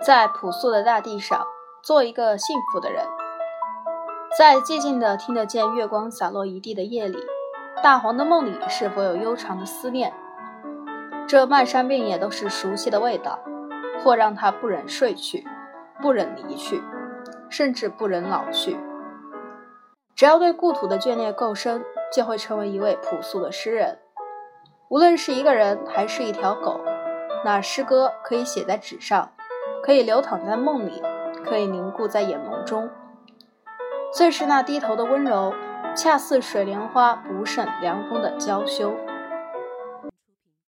在朴素的大地上，做一个幸福的人。在寂静的听得见月光洒落一地的夜里，大黄的梦里是否有悠长的思念？这漫山遍野都是熟悉的味道，或让他不忍睡去，不忍离去，甚至不忍老去。只要对故土的眷恋够深，就会成为一位朴素的诗人。无论是一个人还是一条狗，那诗歌可以写在纸上，可以流淌在梦里，可以凝固在眼眸中。最是那低头的温柔，恰似水莲花不胜凉风的娇羞。